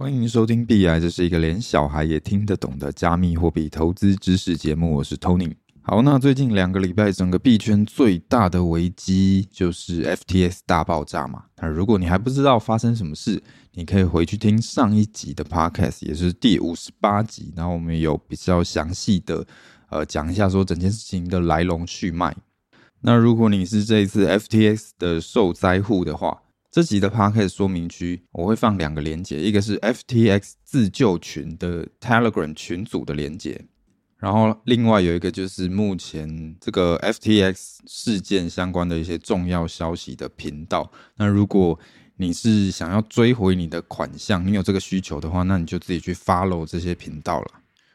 欢迎收听币爱，这是一个连小孩也听得懂的加密货币投资知识节目。我是 Tony。好，那最近两个礼拜，整个币圈最大的危机就是 FTS 大爆炸嘛。那如果你还不知道发生什么事，你可以回去听上一集的 Podcast，也是第五十八集。然后我们有比较详细的呃讲一下说整件事情的来龙去脉。那如果你是这一次 FTX 的受灾户的话，这集的 Podcast 说明区我会放两个连接，一个是 FTX 自救群的 Telegram 群组的连接，然后另外有一个就是目前这个 FTX 事件相关的一些重要消息的频道。那如果你是想要追回你的款项，你有这个需求的话，那你就自己去 follow 这些频道了，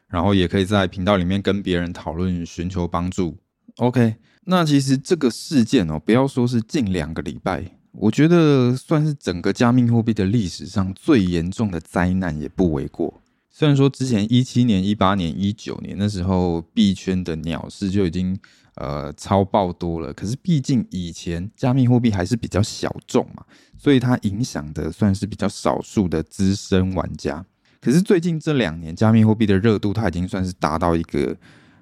然后也可以在频道里面跟别人讨论，寻求帮助。OK，那其实这个事件哦，不要说是近两个礼拜。我觉得算是整个加密货币的历史上最严重的灾难也不为过。虽然说之前一七年、一八年、一九年那时候币圈的鸟市就已经呃超爆多了，可是毕竟以前加密货币还是比较小众嘛，所以它影响的算是比较少数的资深玩家。可是最近这两年加密货币的热度，它已经算是达到一个。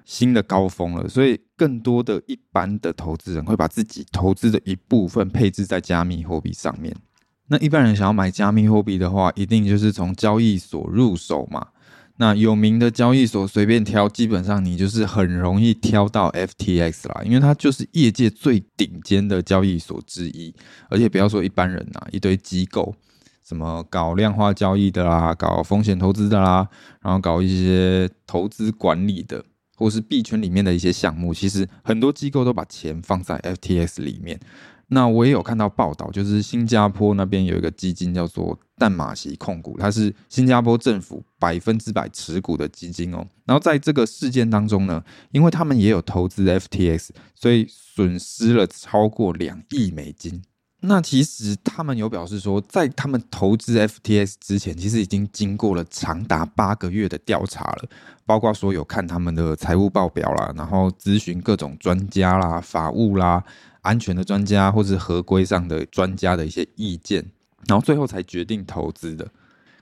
新的高峰了，所以更多的一般的投资人会把自己投资的一部分配置在加密货币上面。那一般人想要买加密货币的话，一定就是从交易所入手嘛。那有名的交易所随便挑，基本上你就是很容易挑到 FTX 啦，因为它就是业界最顶尖的交易所之一。而且不要说一般人呐，一堆机构，什么搞量化交易的啦，搞风险投资的啦，然后搞一些投资管理的。或是币圈里面的一些项目，其实很多机构都把钱放在 FTX 里面。那我也有看到报道，就是新加坡那边有一个基金叫做淡马锡控股，它是新加坡政府百分之百持股的基金哦。然后在这个事件当中呢，因为他们也有投资 FTX，所以损失了超过两亿美金。那其实他们有表示说，在他们投资 FTX 之前，其实已经经过了长达八个月的调查了，包括说有看他们的财务报表啦，然后咨询各种专家啦、法务啦、安全的专家或是合规上的专家的一些意见，然后最后才决定投资的。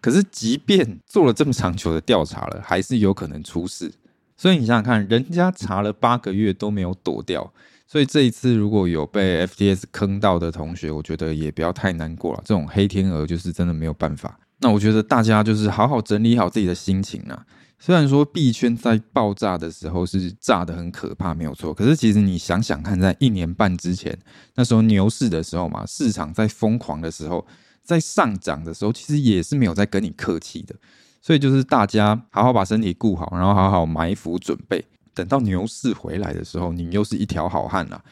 可是，即便做了这么长久的调查了，还是有可能出事。所以你想想看，人家查了八个月都没有躲掉。所以这一次如果有被 FTS 坑到的同学，我觉得也不要太难过了。这种黑天鹅就是真的没有办法。那我觉得大家就是好好整理好自己的心情啊。虽然说币圈在爆炸的时候是炸的很可怕，没有错。可是其实你想想看，在一年半之前，那时候牛市的时候嘛，市场在疯狂的时候，在上涨的时候，其实也是没有在跟你客气的。所以就是大家好好把身体顾好，然后好好埋伏准备。等到牛市回来的时候，你又是一条好汉了。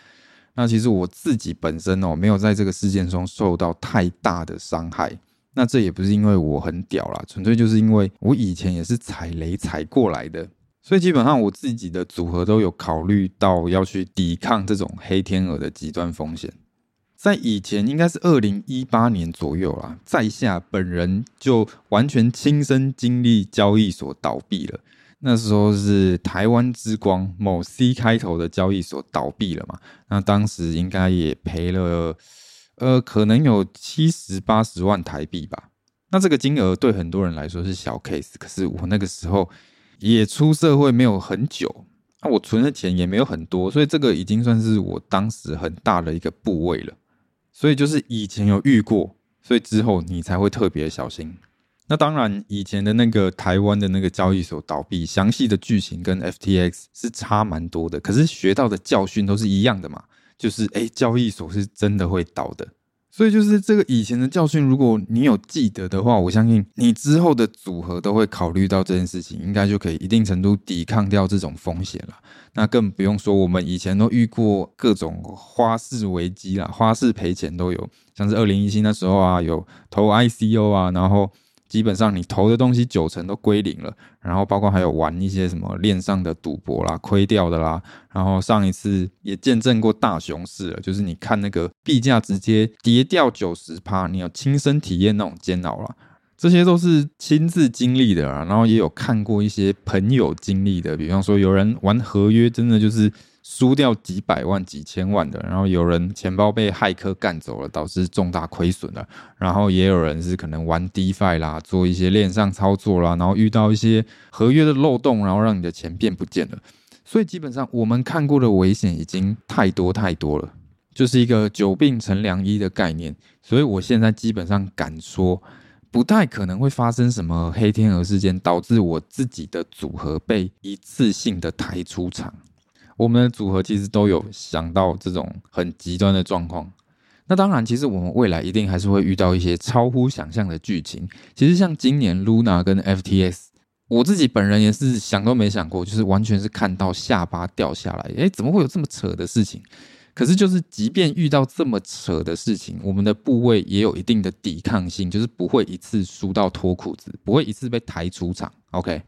那其实我自己本身哦，没有在这个事件中受到太大的伤害。那这也不是因为我很屌啦，纯粹就是因为我以前也是踩雷踩过来的，所以基本上我自己的组合都有考虑到要去抵抗这种黑天鹅的极端风险。在以前应该是二零一八年左右啦，在下本人就完全亲身经历交易所倒闭了。那时候是台湾之光某 C 开头的交易所倒闭了嘛？那当时应该也赔了，呃，可能有七十八十万台币吧。那这个金额对很多人来说是小 case，可是我那个时候也出社会没有很久，那我存的钱也没有很多，所以这个已经算是我当时很大的一个部位了。所以就是以前有遇过，所以之后你才会特别小心。那当然，以前的那个台湾的那个交易所倒闭，详细的剧情跟 FTX 是差蛮多的，可是学到的教训都是一样的嘛，就是诶，交易所是真的会倒的。所以就是这个以前的教训，如果你有记得的话，我相信你之后的组合都会考虑到这件事情，应该就可以一定程度抵抗掉这种风险了。那更不用说我们以前都遇过各种花式危机啦，花式赔钱都有，像是二零一七那时候啊，有投 ICO 啊，然后。基本上你投的东西九成都归零了，然后包括还有玩一些什么链上的赌博啦，亏掉的啦，然后上一次也见证过大熊市了，就是你看那个币价直接跌掉九十趴，你有亲身体验那种煎熬啦，这些都是亲自经历的啦，然后也有看过一些朋友经历的，比方说有人玩合约，真的就是输掉几百万、几千万的，然后有人钱包被骇客干走了，导致重大亏损了，然后也有人是可能玩 DeFi 啦，做一些链上操作啦，然后遇到一些合约的漏洞，然后让你的钱变不见了。所以基本上我们看过的危险已经太多太多了，就是一个久病成良医的概念。所以我现在基本上敢说，不太可能会发生什么黑天鹅事件，导致我自己的组合被一次性的抬出场。我们的组合其实都有想到这种很极端的状况。那当然，其实我们未来一定还是会遇到一些超乎想象的剧情。其实像今年 Luna 跟 FTS，我自己本人也是想都没想过，就是完全是看到下巴掉下来。诶，怎么会有这么扯的事情？可是就是即便遇到这么扯的事情，我们的部位也有一定的抵抗性，就是不会一次输到脱裤子，不会一次被抬出场。OK。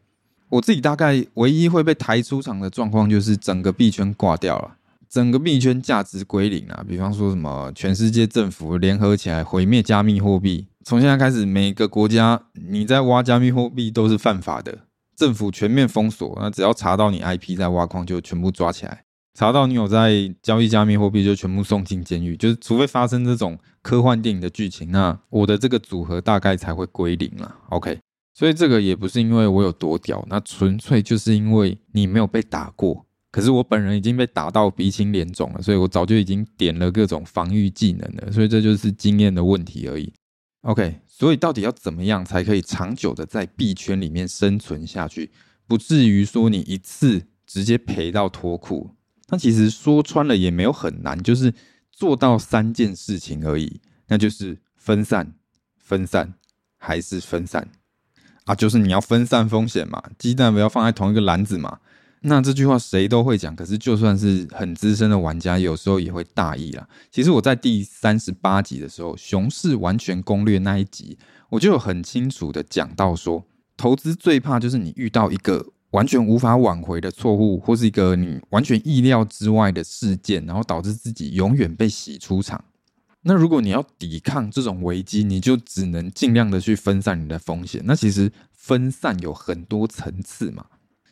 我自己大概唯一会被抬出场的状况，就是整个币圈挂掉了，整个币圈价值归零啊。比方说什么全世界政府联合起来毁灭加密货币，从现在开始，每个国家你在挖加密货币都是犯法的，政府全面封锁。那只要查到你 IP 在挖矿，就全部抓起来；查到你有在交易加密货币，就全部送进监狱。就是除非发生这种科幻电影的剧情，那我的这个组合大概才会归零了。OK。所以这个也不是因为我有多屌，那纯粹就是因为你没有被打过。可是我本人已经被打到鼻青脸肿了，所以我早就已经点了各种防御技能了。所以这就是经验的问题而已。OK，所以到底要怎么样才可以长久的在币圈里面生存下去，不至于说你一次直接赔到脱裤？那其实说穿了也没有很难，就是做到三件事情而已，那就是分散、分散还是分散。啊，就是你要分散风险嘛，鸡蛋不要放在同一个篮子嘛。那这句话谁都会讲，可是就算是很资深的玩家，有时候也会大意啦。其实我在第三十八集的时候，《熊市完全攻略》那一集，我就很清楚的讲到说，投资最怕就是你遇到一个完全无法挽回的错误，或是一个你完全意料之外的事件，然后导致自己永远被洗出场。那如果你要抵抗这种危机，你就只能尽量的去分散你的风险。那其实分散有很多层次嘛，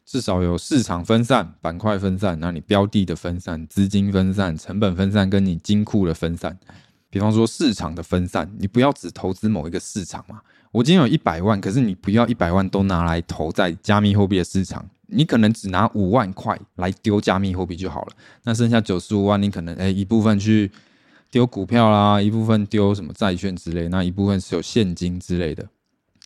至少有市场分散、板块分散，那你标的的分散、资金分散、成本分散，跟你金库的分散。比方说市场的分散，你不要只投资某一个市场嘛。我今天有一百万，可是你不要一百万都拿来投在加密货币的市场，你可能只拿五万块来丢加密货币就好了。那剩下九十五万，你可能诶一部分去。丢股票啦，一部分丢什么债券之类，那一部分是有现金之类的。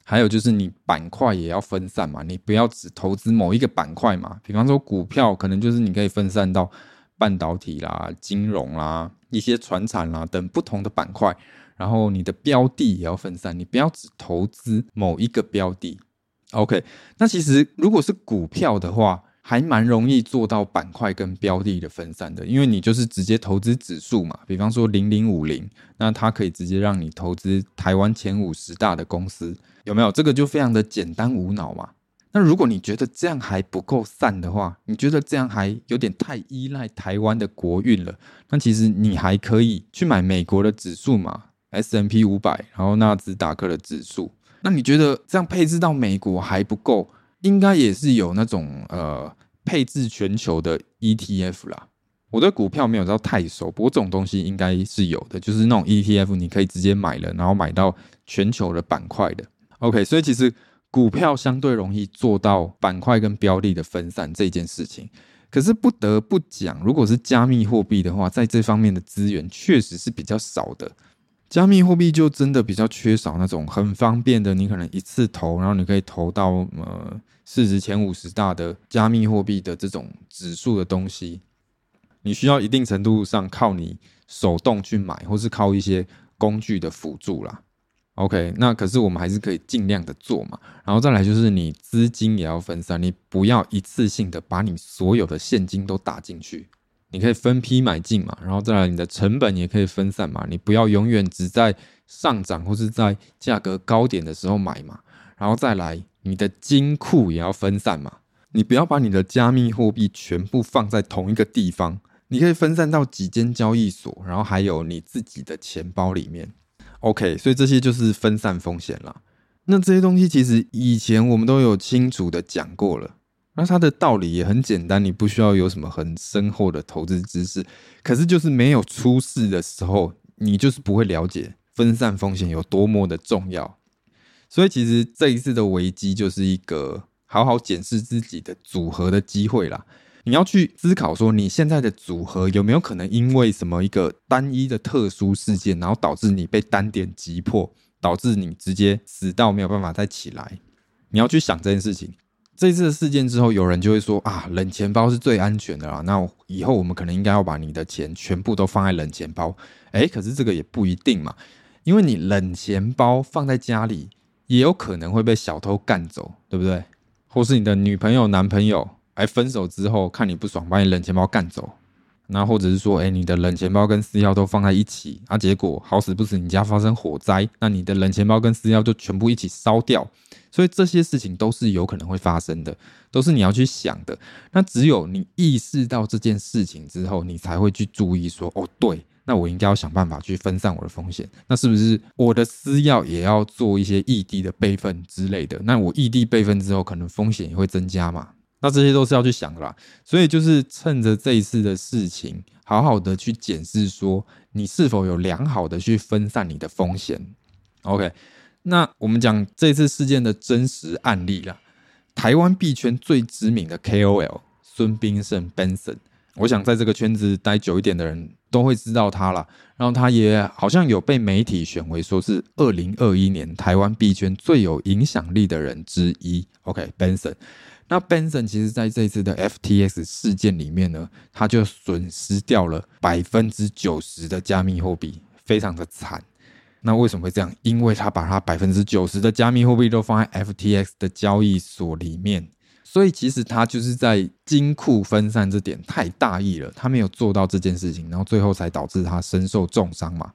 还有就是你板块也要分散嘛，你不要只投资某一个板块嘛。比方说股票，可能就是你可以分散到半导体啦、金融啦、一些传产啦等不同的板块。然后你的标的也要分散，你不要只投资某一个标的。OK，那其实如果是股票的话，还蛮容易做到板块跟标的的分散的，因为你就是直接投资指数嘛，比方说零零五零，那它可以直接让你投资台湾前五十大的公司，有没有？这个就非常的简单无脑嘛。那如果你觉得这样还不够散的话，你觉得这样还有点太依赖台湾的国运了，那其实你还可以去买美国的指数嘛，S&P 五百，然后纳斯达克的指数。那你觉得这样配置到美国还不够？应该也是有那种呃配置全球的 ETF 啦。我对股票没有到太熟，不过这种东西应该是有的，就是那种 ETF，你可以直接买了，然后买到全球的板块的。OK，所以其实股票相对容易做到板块跟标的的分散这件事情。可是不得不讲，如果是加密货币的话，在这方面的资源确实是比较少的。加密货币就真的比较缺少那种很方便的，你可能一次投，然后你可以投到呃市值前五十大的加密货币的这种指数的东西。你需要一定程度上靠你手动去买，或是靠一些工具的辅助啦。OK，那可是我们还是可以尽量的做嘛。然后再来就是你资金也要分散，你不要一次性的把你所有的现金都打进去。你可以分批买进嘛，然后再来你的成本也可以分散嘛，你不要永远只在上涨或是在价格高点的时候买嘛，然后再来你的金库也要分散嘛，你不要把你的加密货币全部放在同一个地方，你可以分散到几间交易所，然后还有你自己的钱包里面。OK，所以这些就是分散风险啦。那这些东西其实以前我们都有清楚的讲过了。那它的道理也很简单，你不需要有什么很深厚的投资知识，可是就是没有出事的时候，你就是不会了解分散风险有多么的重要。所以其实这一次的危机就是一个好好检视自己的组合的机会啦。你要去思考说，你现在的组合有没有可能因为什么一个单一的特殊事件，然后导致你被单点击破，导致你直接死到没有办法再起来？你要去想这件事情。这次的事件之后，有人就会说啊，冷钱包是最安全的啦。那以后我们可能应该要把你的钱全部都放在冷钱包。哎，可是这个也不一定嘛，因为你冷钱包放在家里，也有可能会被小偷干走，对不对？或是你的女朋友、男朋友，哎，分手之后看你不爽，把你冷钱包干走。那或者是说，哎，你的冷钱包跟私钥都放在一起，啊，结果好死不死你家发生火灾，那你的冷钱包跟私钥就全部一起烧掉。所以这些事情都是有可能会发生的，都是你要去想的。那只有你意识到这件事情之后，你才会去注意说，哦，对，那我应该要想办法去分散我的风险。那是不是我的私钥也要做一些异地的备份之类的？那我异地备份之后，可能风险也会增加嘛？那这些都是要去想的啦。所以就是趁着这一次的事情，好好的去检视说，你是否有良好的去分散你的风险。OK。那我们讲这次事件的真实案例啦，台湾币圈最知名的 KOL 孙兵胜 Benson，我想在这个圈子待久一点的人都会知道他啦。然后他也好像有被媒体选为说是二零二一年台湾币圈最有影响力的人之一。OK，Benson，那 Benson 其实在这次的 FTX 事件里面呢，他就损失掉了百分之九十的加密货币，非常的惨。那为什么会这样？因为他把他百分之九十的加密货币都放在 FTX 的交易所里面，所以其实他就是在金库分散这点太大意了，他没有做到这件事情，然后最后才导致他身受重伤嘛。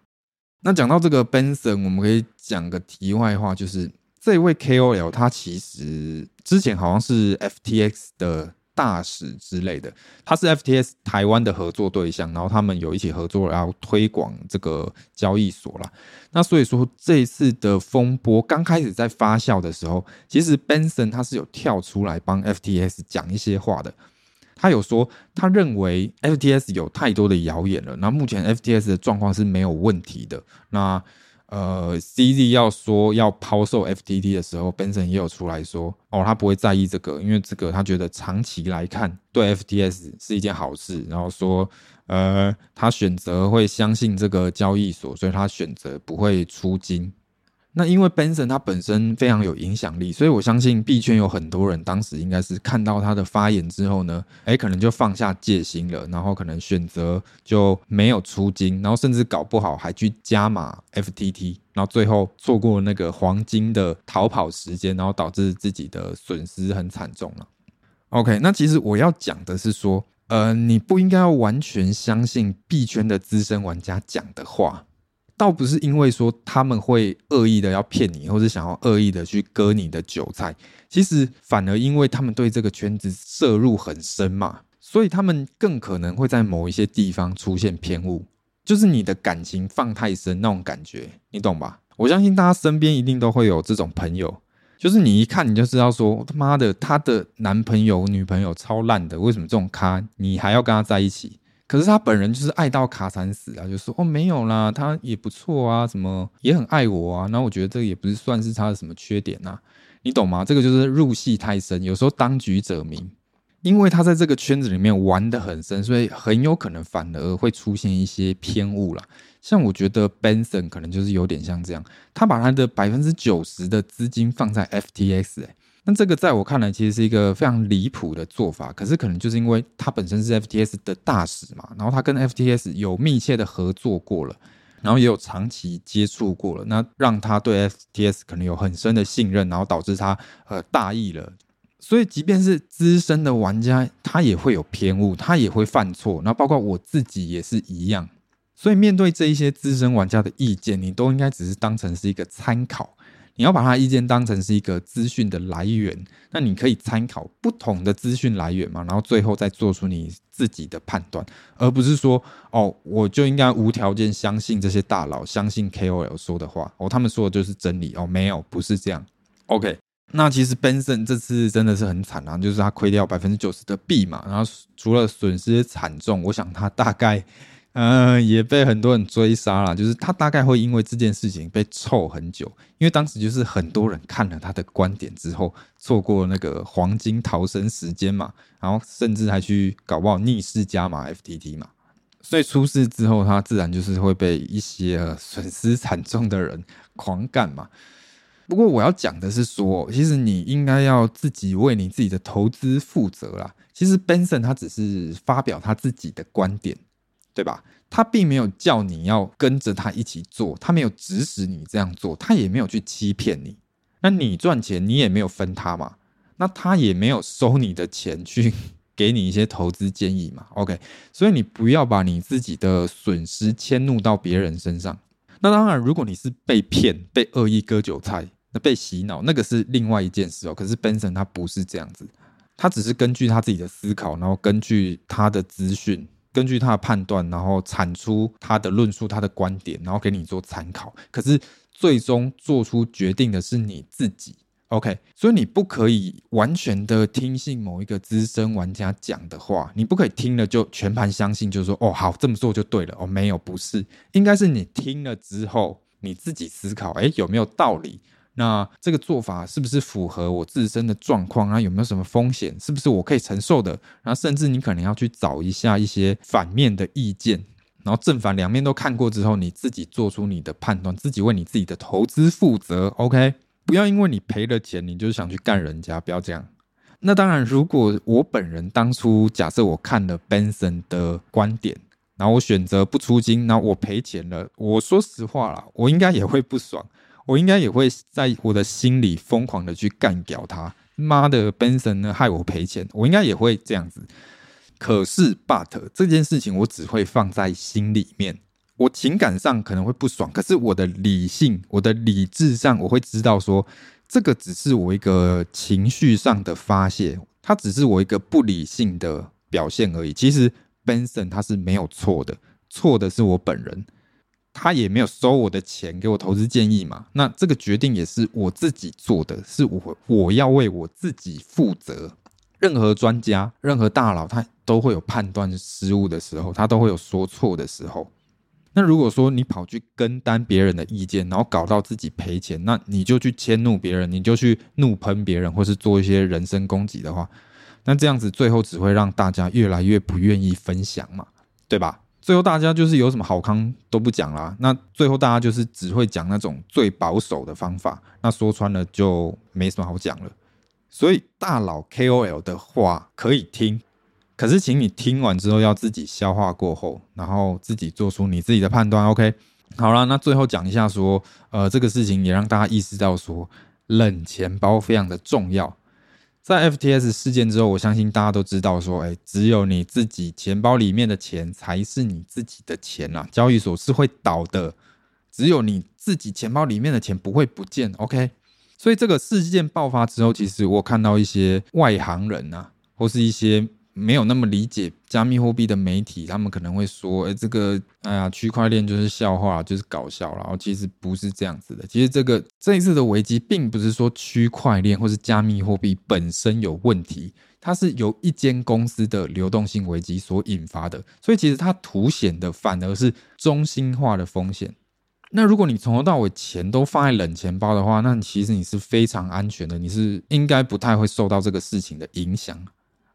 那讲到这个 Benson，我们可以讲个题外话，就是这位 KOL 他其实之前好像是 FTX 的。大使之类的，他是 FTX 台湾的合作对象，然后他们有一起合作，然后推广这个交易所啦。那所以说，这一次的风波刚开始在发酵的时候，其实 Benson 他是有跳出来帮 FTX 讲一些话的。他有说，他认为 FTX 有太多的谣言了，那目前 FTX 的状况是没有问题的。那呃，CZ 要说要抛售 FTT 的时候，Benson 也有出来说，哦，他不会在意这个，因为这个他觉得长期来看对 FTS 是一件好事。然后说，呃，他选择会相信这个交易所，所以他选择不会出金。那因为 Benson 他本身非常有影响力，所以我相信币圈有很多人当时应该是看到他的发言之后呢，诶，可能就放下戒心了，然后可能选择就没有出金，然后甚至搞不好还去加码 FTT，然后最后错过那个黄金的逃跑时间，然后导致自己的损失很惨重了。OK，那其实我要讲的是说，呃，你不应该要完全相信币圈的资深玩家讲的话。倒不是因为说他们会恶意的要骗你，或是想要恶意的去割你的韭菜，其实反而因为他们对这个圈子涉入很深嘛，所以他们更可能会在某一些地方出现偏误，就是你的感情放太深那种感觉，你懂吧？我相信大家身边一定都会有这种朋友，就是你一看你就知道说他妈的他的男朋友女朋友超烂的，为什么这种咖你还要跟他在一起？可是他本人就是爱到卡惨死啊，就说哦没有啦，他也不错啊，什么也很爱我啊。那我觉得这个也不是算是他的什么缺点呐，你懂吗？这个就是入戏太深，有时候当局者迷，因为他在这个圈子里面玩得很深，所以很有可能反而会出现一些偏误啦。像我觉得 Benson 可能就是有点像这样，他把他的百分之九十的资金放在 FTX 欸。那这个在我看来，其实是一个非常离谱的做法。可是可能就是因为他本身是 FTS 的大使嘛，然后他跟 FTS 有密切的合作过了，然后也有长期接触过了，那让他对 FTS 可能有很深的信任，然后导致他呃大意了。所以即便是资深的玩家，他也会有偏误，他也会犯错。然后包括我自己也是一样。所以面对这一些资深玩家的意见，你都应该只是当成是一个参考。你要把他意见当成是一个资讯的来源，那你可以参考不同的资讯来源嘛，然后最后再做出你自己的判断，而不是说哦，我就应该无条件相信这些大佬，相信 KOL 说的话，哦，他们说的就是真理哦，没有，不是这样。OK，那其实 Benson 这次真的是很惨啊，就是他亏掉百分之九十的币嘛，然后除了损失惨重，我想他大概。嗯、也被很多人追杀了。就是他大概会因为这件事情被臭很久，因为当时就是很多人看了他的观点之后，错过那个黄金逃生时间嘛，然后甚至还去搞不好逆势加码 FTT 嘛。所以出事之后，他自然就是会被一些损失惨重的人狂干嘛。不过我要讲的是说，其实你应该要自己为你自己的投资负责啦。其实 Benson 他只是发表他自己的观点。对吧？他并没有叫你要跟着他一起做，他没有指使你这样做，他也没有去欺骗你。那你赚钱，你也没有分他嘛？那他也没有收你的钱去给你一些投资建议嘛？OK，所以你不要把你自己的损失迁怒到别人身上。那当然，如果你是被骗、被恶意割韭菜、那被洗脑，那个是另外一件事哦。可是 Benson 他不是这样子，他只是根据他自己的思考，然后根据他的资讯。根据他的判断，然后产出他的论述、他的观点，然后给你做参考。可是最终做出决定的是你自己，OK？所以你不可以完全的听信某一个资深玩家讲的话，你不可以听了就全盘相信，就是说哦，好，这么做就对了。哦，没有，不是，应该是你听了之后你自己思考，诶，有没有道理？那这个做法是不是符合我自身的状况啊？有没有什么风险？是不是我可以承受的？然后甚至你可能要去找一下一些反面的意见，然后正反两面都看过之后，你自己做出你的判断，自己为你自己的投资负责。OK，不要因为你赔了钱，你就想去干人家，不要这样。那当然，如果我本人当初假设我看了 Benson 的观点，然后我选择不出金，然后我赔钱了，我说实话啦，我应该也会不爽。我应该也会在我的心里疯狂的去干掉他，妈的，Benson 呢害我赔钱，我应该也会这样子。可是，but 这件事情我只会放在心里面，我情感上可能会不爽，可是我的理性、我的理智上，我会知道说，这个只是我一个情绪上的发泄，它只是我一个不理性的表现而已。其实，Benson 他是没有错的，错的是我本人。他也没有收我的钱，给我投资建议嘛。那这个决定也是我自己做的，是我我要为我自己负责。任何专家、任何大佬，他都会有判断失误的时候，他都会有说错的时候。那如果说你跑去跟单别人的意见，然后搞到自己赔钱，那你就去迁怒别人，你就去怒喷别人，或是做一些人身攻击的话，那这样子最后只会让大家越来越不愿意分享嘛，对吧？最后大家就是有什么好康都不讲啦，那最后大家就是只会讲那种最保守的方法，那说穿了就没什么好讲了。所以大佬 KOL 的话可以听，可是请你听完之后要自己消化过后，然后自己做出你自己的判断。OK，好啦，那最后讲一下说，呃，这个事情也让大家意识到说，冷钱包非常的重要。在 FTS 事件之后，我相信大家都知道，说，哎，只有你自己钱包里面的钱才是你自己的钱呐。交易所是会倒的，只有你自己钱包里面的钱不会不见。OK，所以这个事件爆发之后，其实我看到一些外行人呐，或是一些。没有那么理解加密货币的媒体，他们可能会说：“哎，这个，哎呀，区块链就是笑话，就是搞笑。”然后其实不是这样子的。其实这个这一次的危机，并不是说区块链或是加密货币本身有问题，它是由一间公司的流动性危机所引发的。所以其实它凸显的反而是中心化的风险。那如果你从头到尾钱都放在冷钱包的话，那其实你是非常安全的，你是应该不太会受到这个事情的影响。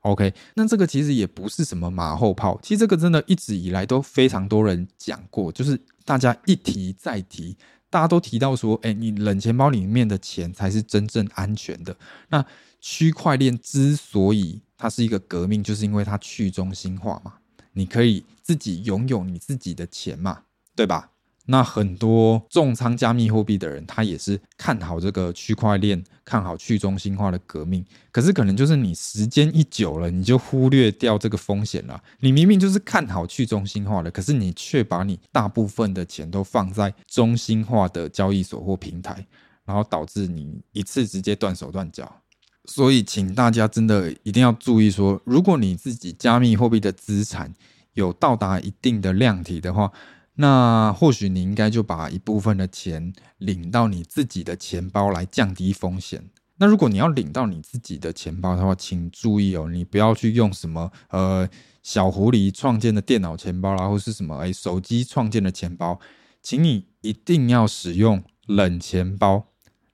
OK，那这个其实也不是什么马后炮，其实这个真的一直以来都非常多人讲过，就是大家一提再提，大家都提到说，哎，你冷钱包里面的钱才是真正安全的。那区块链之所以它是一个革命，就是因为它去中心化嘛，你可以自己拥有你自己的钱嘛，对吧？那很多重仓加密货币的人，他也是看好这个区块链，看好去中心化的革命。可是可能就是你时间一久了，你就忽略掉这个风险了。你明明就是看好去中心化的，可是你却把你大部分的钱都放在中心化的交易所或平台，然后导致你一次直接断手断脚。所以，请大家真的一定要注意说，如果你自己加密货币的资产有到达一定的量体的话，那或许你应该就把一部分的钱领到你自己的钱包来降低风险。那如果你要领到你自己的钱包的话，请注意哦，你不要去用什么呃小狐狸创建的电脑钱包啦，或是什么哎手机创建的钱包，请你一定要使用冷钱包，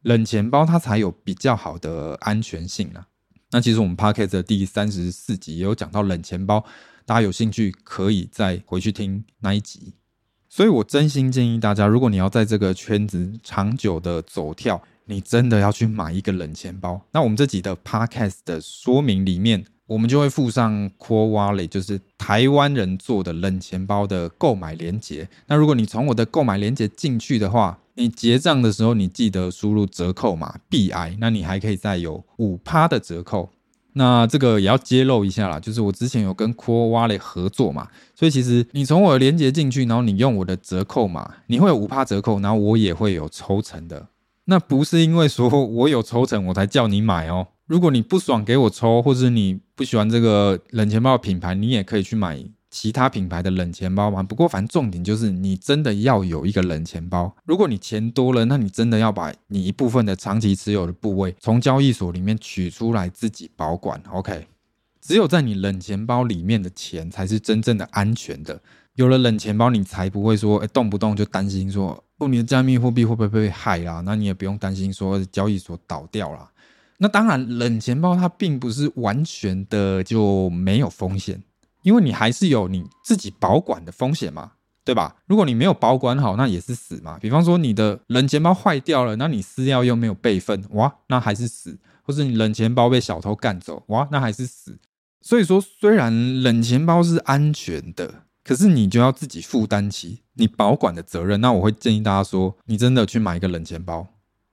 冷钱包它才有比较好的安全性啦。那其实我们 Podcast 的第三十四集也有讲到冷钱包，大家有兴趣可以再回去听那一集。所以我真心建议大家，如果你要在这个圈子长久的走跳，你真的要去买一个冷钱包。那我们这集的 Podcast 的说明里面，我们就会附上 Core Wallet，就是台湾人做的冷钱包的购买链接。那如果你从我的购买链接进去的话，你结账的时候，你记得输入折扣码 BI，那你还可以再有五趴的折扣。那这个也要揭露一下啦，就是我之前有跟 Cool Wallet 合作嘛，所以其实你从我的链接进去，然后你用我的折扣码，你会有五趴折扣，然后我也会有抽成的。那不是因为说我有抽成我才叫你买哦。如果你不爽给我抽，或者你不喜欢这个冷钱包品牌，你也可以去买其他品牌的冷钱包嘛。不过反正重点就是你真的要有一个冷钱包。如果你钱多了，那你真的要把你一部分的长期持有的部位从交易所里面取出来自己保管。OK，只有在你冷钱包里面的钱才是真正的安全的。有了冷钱包，你才不会说，哎，动不动就担心说。哦，你的加密货币会不会被害啦？那你也不用担心说交易所倒掉啦。那当然，冷钱包它并不是完全的就没有风险，因为你还是有你自己保管的风险嘛，对吧？如果你没有保管好，那也是死嘛。比方说你的冷钱包坏掉了，那你私钥又没有备份，哇，那还是死；或是你冷钱包被小偷干走，哇，那还是死。所以说，虽然冷钱包是安全的。可是你就要自己负担起你保管的责任。那我会建议大家说，你真的去买一个冷钱包，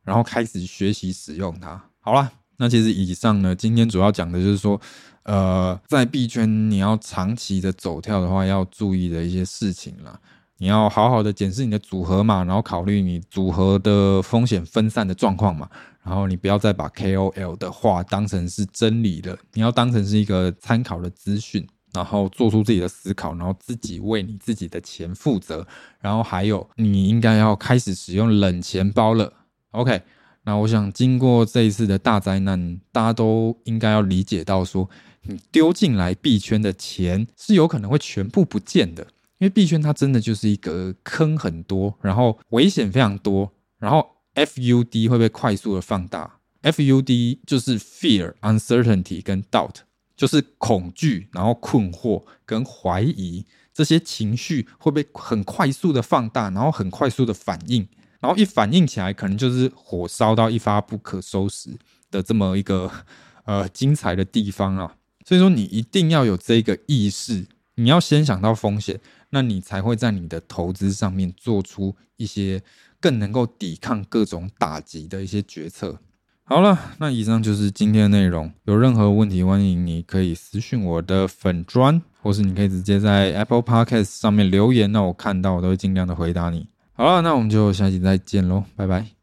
然后开始学习使用它。好啦，那其实以上呢，今天主要讲的就是说，呃，在币圈你要长期的走跳的话，要注意的一些事情啦。你要好好的检视你的组合嘛，然后考虑你组合的风险分散的状况嘛。然后你不要再把 KOL 的话当成是真理了，你要当成是一个参考的资讯。然后做出自己的思考，然后自己为你自己的钱负责。然后还有，你应该要开始使用冷钱包了。OK，那我想经过这一次的大灾难，大家都应该要理解到说，你丢进来币圈的钱是有可能会全部不见的，因为币圈它真的就是一个坑很多，然后危险非常多，然后 FUD 会被快速的放大。FUD 就是 Fear、Uncertainty 跟 Doubt。就是恐惧，然后困惑跟怀疑这些情绪会被很快速的放大，然后很快速的反应，然后一反应起来，可能就是火烧到一发不可收拾的这么一个 呃精彩的地方啊。所以说，你一定要有这个意识，你要先想到风险，那你才会在你的投资上面做出一些更能够抵抗各种打击的一些决策。好了，那以上就是今天的内容。有任何问题，欢迎你可以私讯我的粉砖，或是你可以直接在 Apple Podcast 上面留言，那我看到我都会尽量的回答你。好了，那我们就下期再见喽，拜拜。